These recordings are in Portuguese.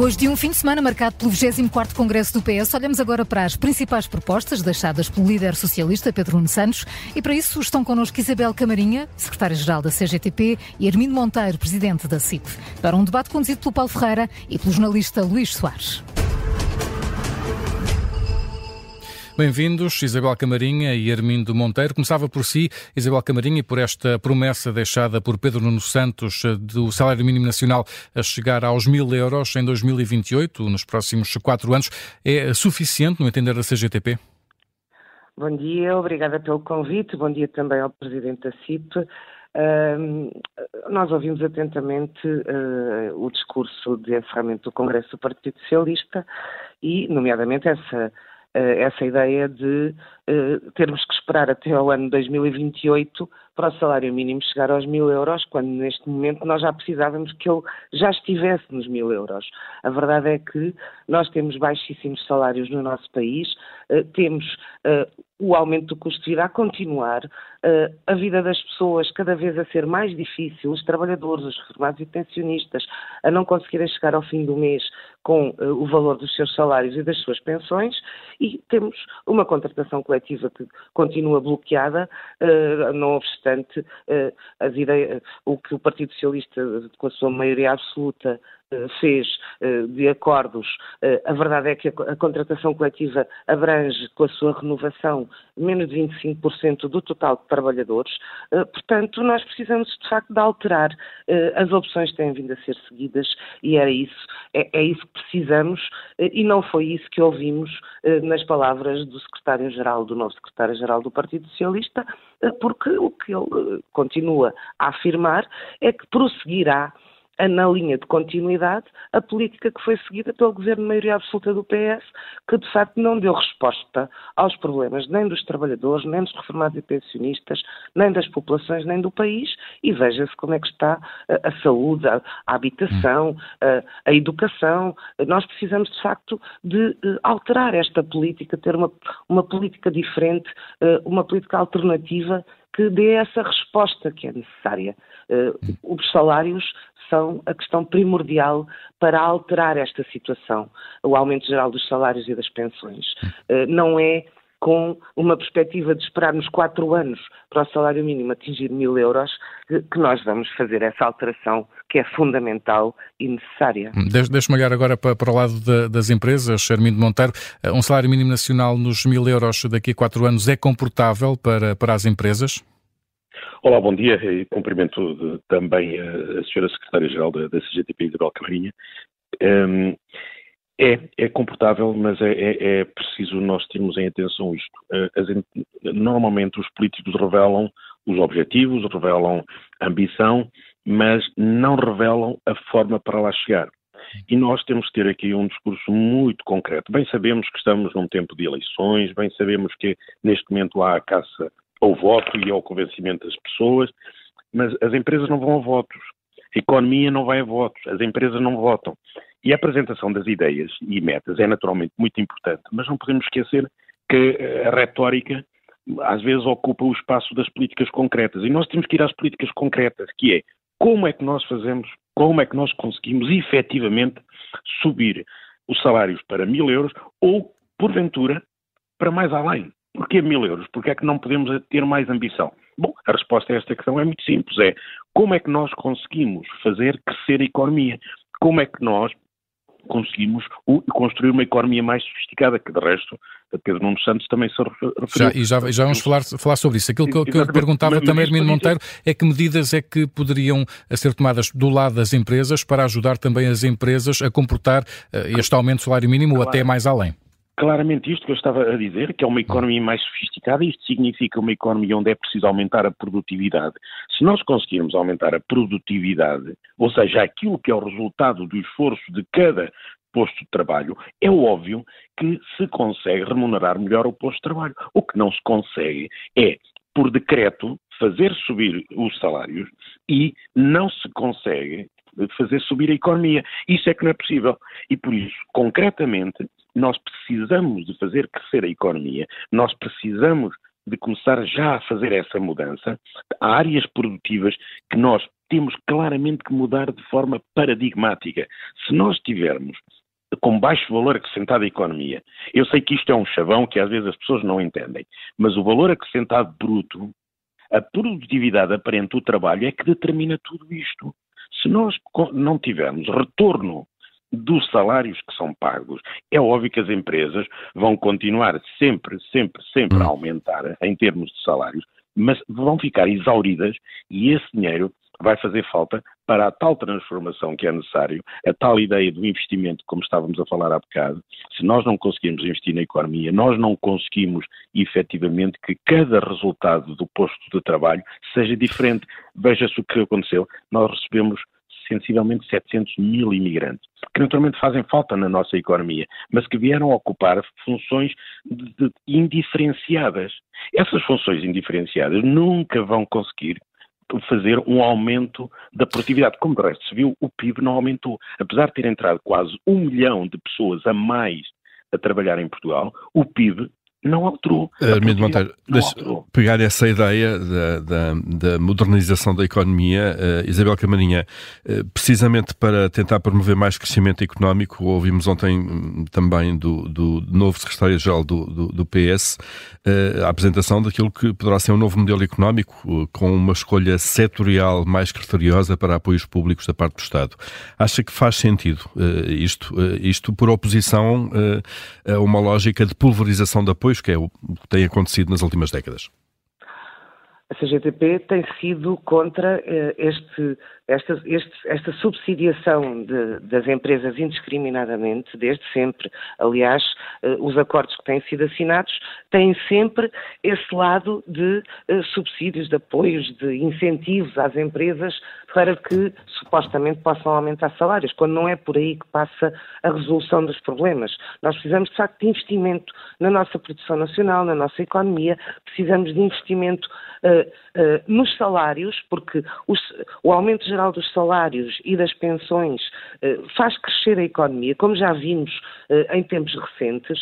Depois de um fim de semana marcado pelo 24º Congresso do PS, olhamos agora para as principais propostas deixadas pelo líder socialista Pedro Nuno Santos e para isso estão connosco Isabel Camarinha, secretária-geral da CGTP e Armindo Monteiro, presidente da CIP, para um debate conduzido pelo Paulo Ferreira e pelo jornalista Luís Soares. Bem-vindos, Isabel Camarinha e Armindo Monteiro. Começava por si, Isabel Camarinha, e por esta promessa deixada por Pedro Nuno Santos eh, do salário mínimo nacional a chegar aos mil euros em 2028, nos próximos quatro anos. É suficiente, no entender da CGTP? Bom dia, obrigada pelo convite. Bom dia também ao Presidente da CIP. Uh, nós ouvimos atentamente uh, o discurso de encerramento do Congresso do Partido Socialista e, nomeadamente, essa essa ideia de uh, termos que esperar até ao ano 2028 para o salário mínimo chegar aos mil euros, quando neste momento nós já precisávamos que ele já estivesse nos mil euros. A verdade é que nós temos baixíssimos salários no nosso país, uh, temos uh, o aumento do custo de vida a continuar, uh, a vida das pessoas cada vez a ser mais difícil, os trabalhadores, os reformados e pensionistas a não conseguirem chegar ao fim do mês com o valor dos seus salários e das suas pensões e temos uma contratação coletiva que continua bloqueada, não obstante as ideias, o que o Partido Socialista, com a sua maioria absoluta, eh, fez eh, de acordos, eh, a verdade é que a contratação coletiva abrange com a sua renovação menos de 25% do total de trabalhadores, portanto nós precisamos de facto de alterar. As opções que têm vindo a ser seguidas e era isso, é, é isso que precisamos. E não foi isso que ouvimos nas palavras do secretário-geral, do novo secretário-geral do Partido Socialista, porque o que ele continua a afirmar é que prosseguirá na linha de continuidade a política que foi seguida pelo governo de maioria absoluta do PS, que de facto não deu resposta aos problemas nem dos trabalhadores, nem dos reformados e pensionistas, nem das populações, nem do país, e veja-se como é que está a, a saúde, a, a habitação, a, a, educação. Nós precisamos de facto de uh, alterar esta política, ter uma, uma política diferente, uma política alternativa que dê essa resposta que é necessária. Uh, os salários são a questão primordial para alterar esta situação, o aumento geral dos salários e das pensões. Uh, não é com uma perspectiva de esperarmos quatro anos para o salário mínimo atingir mil euros, que nós vamos fazer essa alteração que é fundamental e necessária. Hum, deixe-me olhar agora para, para o lado de, das empresas, Armindo Monteiro. Eh, um salário mínimo nacional nos mil euros daqui a quatro anos é comportável para, para as empresas? Olá, bom dia e cumprimento também a, a senhora Secretária-Geral da, da CGTP, Isabel Camarinha. Um, é, é comportável, mas é, é, é, preciso nós termos em atenção isto. As, normalmente os políticos revelam os objetivos, revelam a ambição, mas não revelam a forma para lá chegar. E nós temos que ter aqui um discurso muito concreto. Bem sabemos que estamos num tempo de eleições, bem sabemos que neste momento há a caça ao voto e ao convencimento das pessoas, mas as empresas não vão a votos, a economia não vai a votos, as empresas não votam. E a apresentação das ideias e metas é naturalmente muito importante, mas não podemos esquecer que a retórica às vezes ocupa o espaço das políticas concretas. E nós temos que ir às políticas concretas, que é como é que nós fazemos, como é que nós conseguimos efetivamente subir os salários para mil euros ou, porventura, para mais além. Porquê mil euros? Porquê é que não podemos ter mais ambição? Bom, a resposta a esta questão é muito simples. É como é que nós conseguimos fazer crescer a economia? Como é que nós conseguimos construir uma economia mais sofisticada, que de resto Pedro Nuno Santos também se referiu. Já, e já, já vamos falar, falar sobre isso. Aquilo que, eu, que eu perguntava mas, também, Hermino Monteiro, é que medidas é que poderiam ser tomadas do lado das empresas para ajudar também as empresas a comportar uh, este aumento do salário mínimo claro. ou até mais além? Claramente isto que eu estava a dizer, que é uma economia mais sofisticada, isto significa uma economia onde é preciso aumentar a produtividade. Se nós conseguirmos aumentar a produtividade, ou seja, aquilo que é o resultado do esforço de cada posto de trabalho, é óbvio que se consegue remunerar melhor o posto de trabalho. O que não se consegue é, por decreto, fazer subir os salários e não se consegue fazer subir a economia. Isso é que não é possível. E por isso, concretamente, nós precisamos de fazer crescer a economia, nós precisamos de começar já a fazer essa mudança. Há áreas produtivas que nós temos claramente que mudar de forma paradigmática. Se nós tivermos com baixo valor acrescentado à economia, eu sei que isto é um chavão que às vezes as pessoas não entendem, mas o valor acrescentado bruto, a produtividade aparente do trabalho é que determina tudo isto. Se nós não tivermos retorno dos salários que são pagos, é óbvio que as empresas vão continuar sempre, sempre, sempre a hum. aumentar em termos de salários, mas vão ficar exauridas e esse dinheiro vai fazer falta para a tal transformação que é necessário, a tal ideia do investimento, como estávamos a falar há bocado. Se nós não conseguimos investir na economia, nós não conseguimos efetivamente que cada resultado do posto de trabalho seja diferente. Veja-se o que aconteceu. Nós recebemos sensivelmente 700 mil imigrantes, que naturalmente fazem falta na nossa economia, mas que vieram ocupar funções de, de, indiferenciadas. Essas funções indiferenciadas nunca vão conseguir fazer um aumento da produtividade. Como de resto se viu, o PIB não aumentou. Apesar de ter entrado quase um milhão de pessoas a mais a trabalhar em Portugal, o PIB não alterou. Armindo Monteiro, deixa pegar essa ideia da, da, da modernização da economia, uh, Isabel Camarinha, uh, precisamente para tentar promover mais crescimento económico, ouvimos ontem um, também do, do novo secretário-geral do, do, do, PS uh, a apresentação daquilo que poderá ser um novo modelo económico com uma escolha setorial mais criteriosa para apoios públicos da parte do Estado. Acha que faz sentido isto, isto por oposição a uma lógica de pulverização de apoio apoios, que é o que tem acontecido nas últimas décadas? A CGTP tem sido contra eh, este, esta, este, esta subsidiação de, das empresas indiscriminadamente, desde sempre. Aliás, eh, os acordos que têm sido assinados têm sempre esse lado de eh, subsídios, de apoios, de incentivos às empresas para que supostamente possam aumentar salários, quando não é por aí que passa a resolução dos problemas. Nós precisamos, de facto, de investimento na nossa produção nacional, na nossa economia, precisamos de investimento uh, uh, nos salários, porque os, o aumento geral dos salários e das pensões uh, faz crescer a economia, como já vimos em tempos recentes.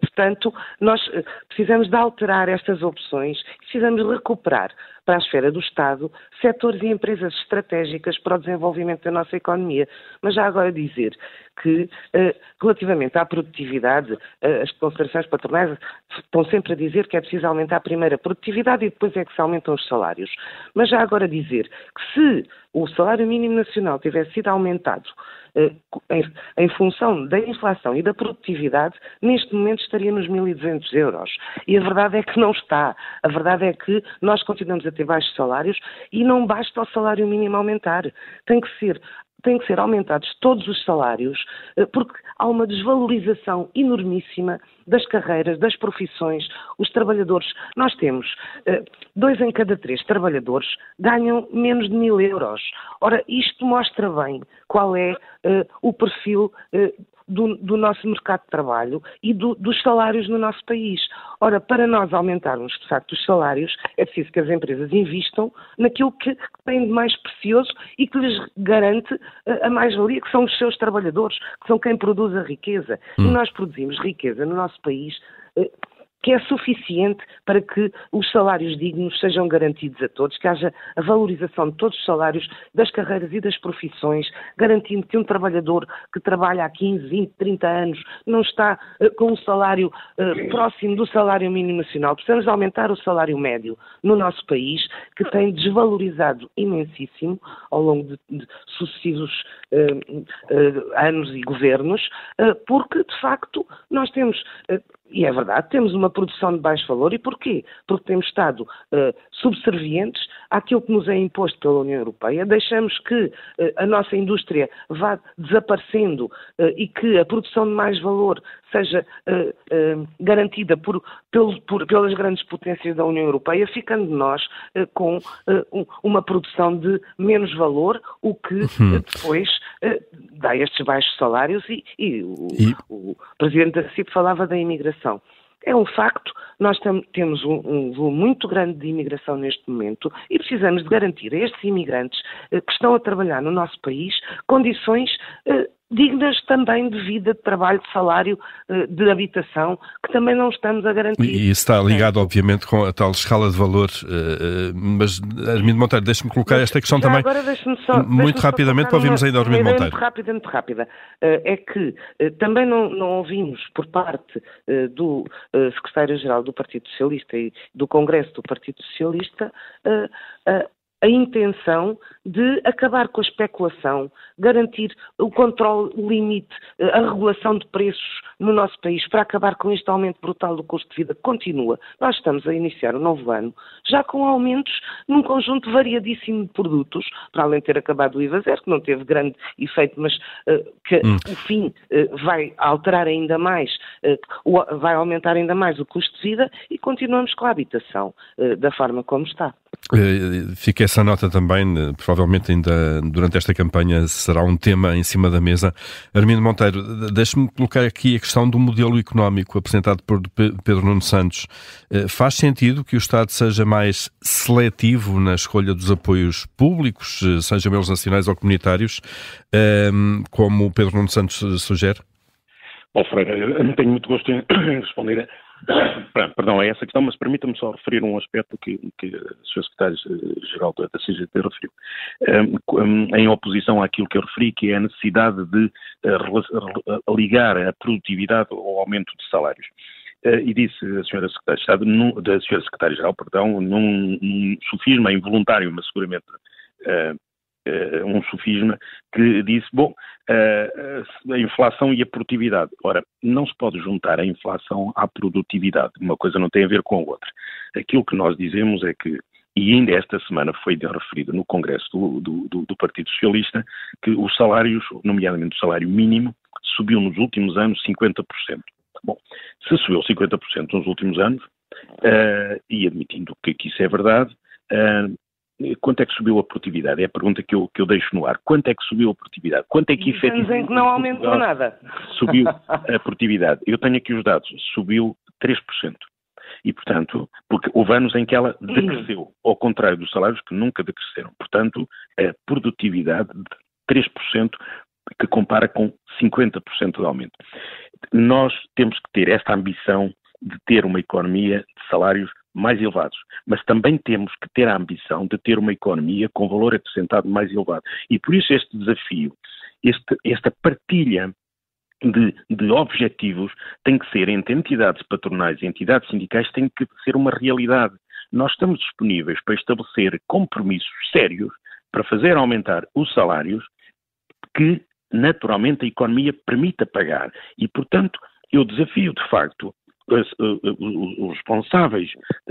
portanto, nós precisamos de alterar estas opções, precisamos recuperar para a esfera do Estado setores e empresas estratégicas para o desenvolvimento da nossa economia. Mas já agora dizer que, eh, relativamente à produtividade, eh, as confederações patronais estão sempre a dizer que é preciso aumentar primeiro a produtividade e depois é que se aumentam os salários. Mas já agora dizer que se o salário mínimo nacional tivesse sido aumentado em, em, função da inflação e da produtividade, neste momento estaria nos 1.200 euros. E a verdade é que não está. A verdade é que nós continuamos a ter baixos salários e não basta o salário mínimo aumentar. Tem que ser têm que ser aumentados todos os salários, eh, porque há uma desvalorização enormíssima das carreiras, das profissões. Os trabalhadores, nós temos eh, dois em cada três trabalhadores ganham menos de mil euros. Ora, isto mostra bem qual é eh, o perfil do, do, nosso mercado de trabalho e do, dos salários no nosso país. Ora, para nós aumentarmos, de facto, os salários, é preciso que as empresas investam naquilo que tem de mais precioso e que lhes garante a, mais-valia, que são os seus trabalhadores, que são quem produz a riqueza. Hum. E nós produzimos riqueza no nosso país. Que é suficiente para que os salários dignos sejam garantidos a todos, que haja a valorização de todos os salários das carreiras e das profissões, garantindo que um trabalhador que trabalha há 15, 20, 30 anos não está uh, com um salário uh, próximo do salário mínimo nacional. Precisamos aumentar o salário médio no nosso país, que tem desvalorizado imensíssimo ao longo de, de sucessivos uh, anos e governos, porque, de facto, nós temos e é verdade, temos uma produção de baixo valor. E porquê? Porque temos estado uh, subservientes àquilo que nos é imposto pela União Europeia, deixamos que uh, a nossa indústria vá desaparecendo uh, e que a produção de mais valor seja garantida por, pelo, por, pelas grandes potências da União Europeia, ficando nós com um, uma produção de menos valor, o que uhum. depois dá estes baixos salários e, e, o, e... o Presidente da CIP falava da imigração. É um facto, nós temos um, um, volume muito grande de imigração neste momento e precisamos de garantir a estes imigrantes eh, que estão a trabalhar no nosso país condições eh, dignas também de vida, de trabalho, de salário, eh, de habitação, que também não estamos a garantir. E isso está ligado, obviamente, com a tal escala de valor, eh, eh, mas Armindo Monteiro, deixe-me colocar esta questão também agora só, muito rapidamente para ouvirmos ainda Armindo Monteiro. Muito rápida, muito rápida. É que também não, não ouvimos por parte do secretário-geral do Partido Socialista e do Congresso do Partido Socialista a intenção de acabar com a especulação, garantir o controle, o limite, a regulação de preços no nosso país para acabar com este aumento brutal do custo de vida que continua. Nós estamos a iniciar o novo ano já com aumentos num conjunto variadíssimo de produtos, para além de ter acabado o IVA zero, que não teve grande efeito, mas uh, que hum. o fim uh, vai alterar ainda mais, uh, vai aumentar ainda mais o custo de vida e continuamos com a habitação da forma como está. Fica essa nota também, provavelmente ainda durante esta campanha será um tema em cima da mesa. Armindo Monteiro, deixe-me colocar aqui a questão do modelo económico apresentado por Pedro Nuno Santos. Eh, faz sentido que o Estado seja mais seletivo na escolha dos apoios públicos, eh, sejam eles nacionais ou comunitários, ehm, como Pedro Nuno Santos sugere? Bom, Freire, não tenho muito gosto em responder Perdão, é essa questão, mas permita-me só referir um aspecto que, que o Sr. Secretário-Geral da CGT referiu. Um, em oposição àquilo que eu referi, que é a necessidade de uh, ligar a produtividade ao aumento de salários. Uh, e disse a Sra. Sra. Secretária-Geral, perdão, num, num involuntário, mas seguramente uh, um sofisma que disse, bom, uh, a inflação e a produtividade. Ora, não se pode juntar a inflação à produtividade. Uma coisa não tem a ver com a outra. Aquilo que nós dizemos é que e ainda esta semana foi referido no Congresso do, do, do, Partido Socialista que os salários, nomeadamente o salário mínimo, subiu nos últimos anos 50%. Bom, se subiu 50% nos últimos anos, uh, e admitindo que, que, isso é verdade, uh, Quanto é que subiu a produtividade? É a pergunta que eu, que eu deixo no ar. Quanto é que subiu a produtividade? Quanto é que efetivamente. que não aumentou nada. Subiu a produtividade. Eu tenho aqui os dados. Subiu 3%. E, portanto, porque houve anos em que ela decresceu, ao contrário dos salários que nunca decresceram. Portanto, a produtividade de 3% que compara com 50% de aumento. Nós temos que ter esta ambição de ter uma economia de salários mais elevados, mas também temos que ter a ambição de ter uma economia com valor acrescentado mais elevado. E por isso este desafio, este, esta partilha de, de, objetivos tem que ser entre entidades patronais e entidades sindicais tem que ser uma realidade. Nós estamos disponíveis para estabelecer compromissos sérios para fazer aumentar os salários que naturalmente a economia permita pagar. E, portanto, eu desafio de facto os responsáveis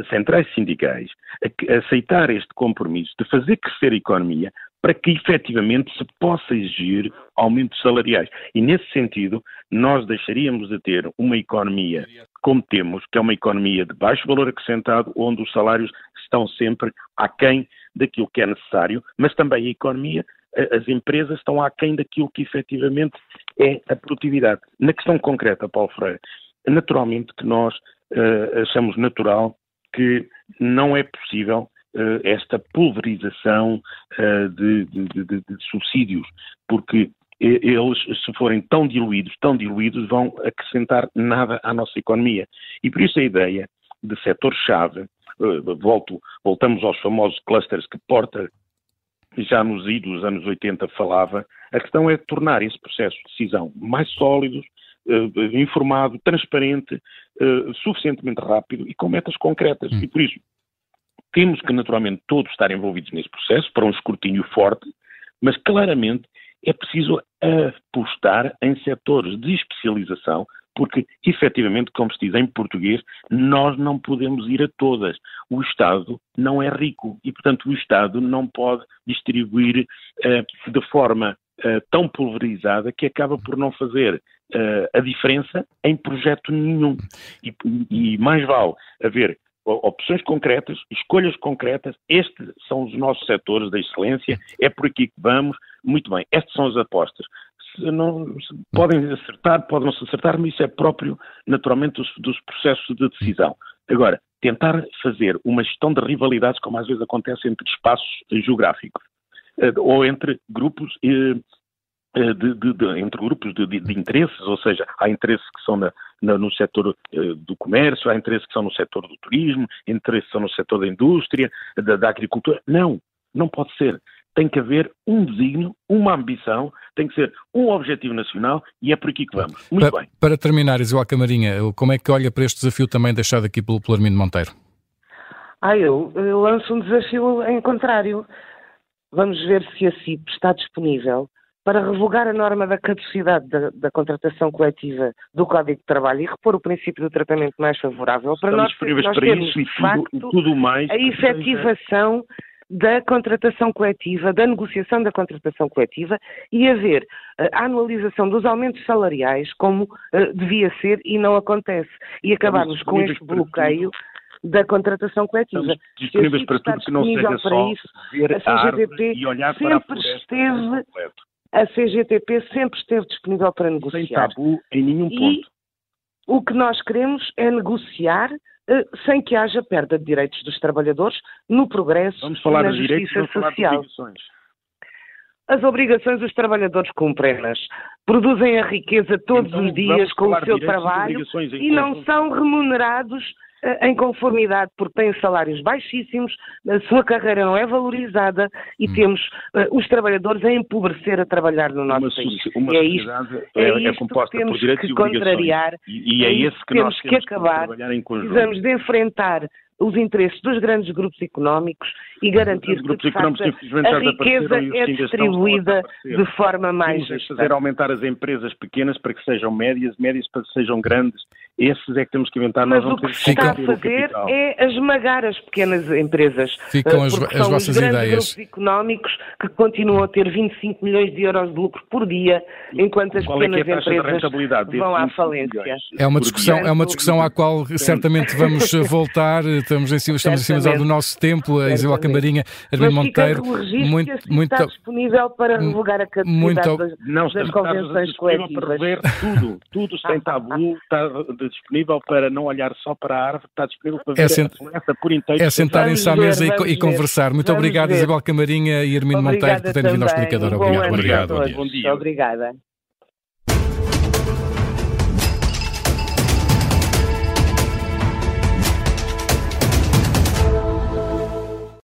centrais sindicais a aceitar este compromisso de fazer crescer a economia para que efetivamente se possa exigir aumentos salariais. E nesse sentido, nós deixaríamos de ter uma economia como temos, que é uma economia de baixo valor acrescentado, onde os salários estão sempre aquém daquilo que é necessário, mas também a economia, as empresas estão aquém daquilo que efetivamente é a produtividade. Na questão concreta, Paulo Freire, naturalmente que nós uh, achamos natural que não é possível uh, esta pulverização uh, de, de, de, de, subsídios, porque eles, se forem tão diluídos, tão diluídos, vão acrescentar nada à nossa economia. E por isso a ideia de setor-chave, volto, voltamos aos famosos clusters que Porta já nos idos anos 80 falava, a questão é tornar esse processo de decisão mais sólidos, uh, informado, transparente, uh, suficientemente rápido e com metas concretas. Hum. E por isso, temos que naturalmente todos estar envolvidos nesse processo para um escrutínio forte, mas claramente é preciso apostar em setores de especialização, porque efetivamente, como se diz em português, nós não podemos ir a todas. O Estado não é rico e, portanto, o Estado não pode distribuir uh, de forma uh, tão pulverizada que acaba por não fazer uh, a diferença em projeto nenhum. E, e mais vale haver opções concretas, escolhas concretas, estes são os nossos setores da excelência, é por aqui que vamos, muito bem, estas são as apostas. Se não, se podem acertar, podem não se acertar, mas isso é próprio, naturalmente, dos, dos, processos de decisão. Agora, tentar fazer uma gestão de rivalidades, como às vezes acontece entre espaços geográficos, eh, ou entre grupos de, de, de, entre grupos de, interesses, ou seja, há interesses que são na, na, no setor uh, do comércio, há interesses que são no setor do turismo, interesses que são no setor da indústria, da, da agricultura. Não, não pode ser tem que haver um desígnio, uma ambição, tem que ser um objetivo nacional e é por aqui que vamos. Muito para, bem. Para terminar, Isabel Camarinha, como é que olha para este desafio também deixado aqui pelo, pelo Armindo Monteiro? Ah, eu, eu lanço um desafio em contrário. Vamos ver se a CIP está disponível para revogar a norma da caducidade da, da, contratação coletiva do Código de Trabalho e repor o princípio do tratamento mais favorável para Estamos nós, nós para isso e tudo, tudo mais a efetivação da contratação coletiva, da negociação da contratação coletiva e haver uh, a anualização dos aumentos salariais como uh, devia ser e não acontece. E acabarmos com este bloqueio da contratação coletiva. Estamos disponíveis para tudo que não seja só isso, ver a CGTP e olhar sempre para a esteve a CGTP sempre esteve disponível para negociar. Sem tabu em nenhum ponto. E o que nós queremos é negociar eh, sem que haja perda de direitos dos trabalhadores no progresso Vamos falar na de justiça direitos, social. obrigações. As obrigações os trabalhadores cumprem-nas. Produzem a riqueza todos então, os dias com o seu trabalho e não são remunerados em conformidade, porque têm salários baixíssimos, a sua carreira não é valorizada e hum. temos uh, os trabalhadores a empobrecer a trabalhar no nosso uma, país. Uma é isto, é, é, é composta por direitos que e contrariar e, e é, esse que temos nós que temos acabar. que trabalhar em conjunto. Precisamos de enfrentar os interesses dos grandes grupos económicos e garantir que, de facto, a riqueza é distribuída de forma mais justa. fazer aumentar as empresas pequenas para que sejam médias, médias para que sejam grandes. Esses é que temos que inventar. Mas o que se está a fazer é esmagar as pequenas empresas. Ficam as, as vossas os grandes ideias. grupos económicos que continuam a ter 25 milhões de euros de lucro por dia, enquanto as Qual pequenas é que é empresas vão à falência. É uma discussão, é uma discussão à qual certamente vamos voltar estamos em cima, estamos em cima do nosso tempo, a Isabel Camarinha, Armin Monteiro. Muito, muito, está disponível para revogar a capacidade muito, das, não, das convenções coletivas. para rever tudo, tudo sem tabu, está disponível para não olhar só para a árvore, está disponível para ver é sent... a por inteiro. É sentarem-se à mesa ver, e, e, conversar. Muito obrigado, Isabel Camarinha e Armin Monteiro, por terem vindo ao explicador. Obrigado. Obrigado. Bom dia. Obrigada.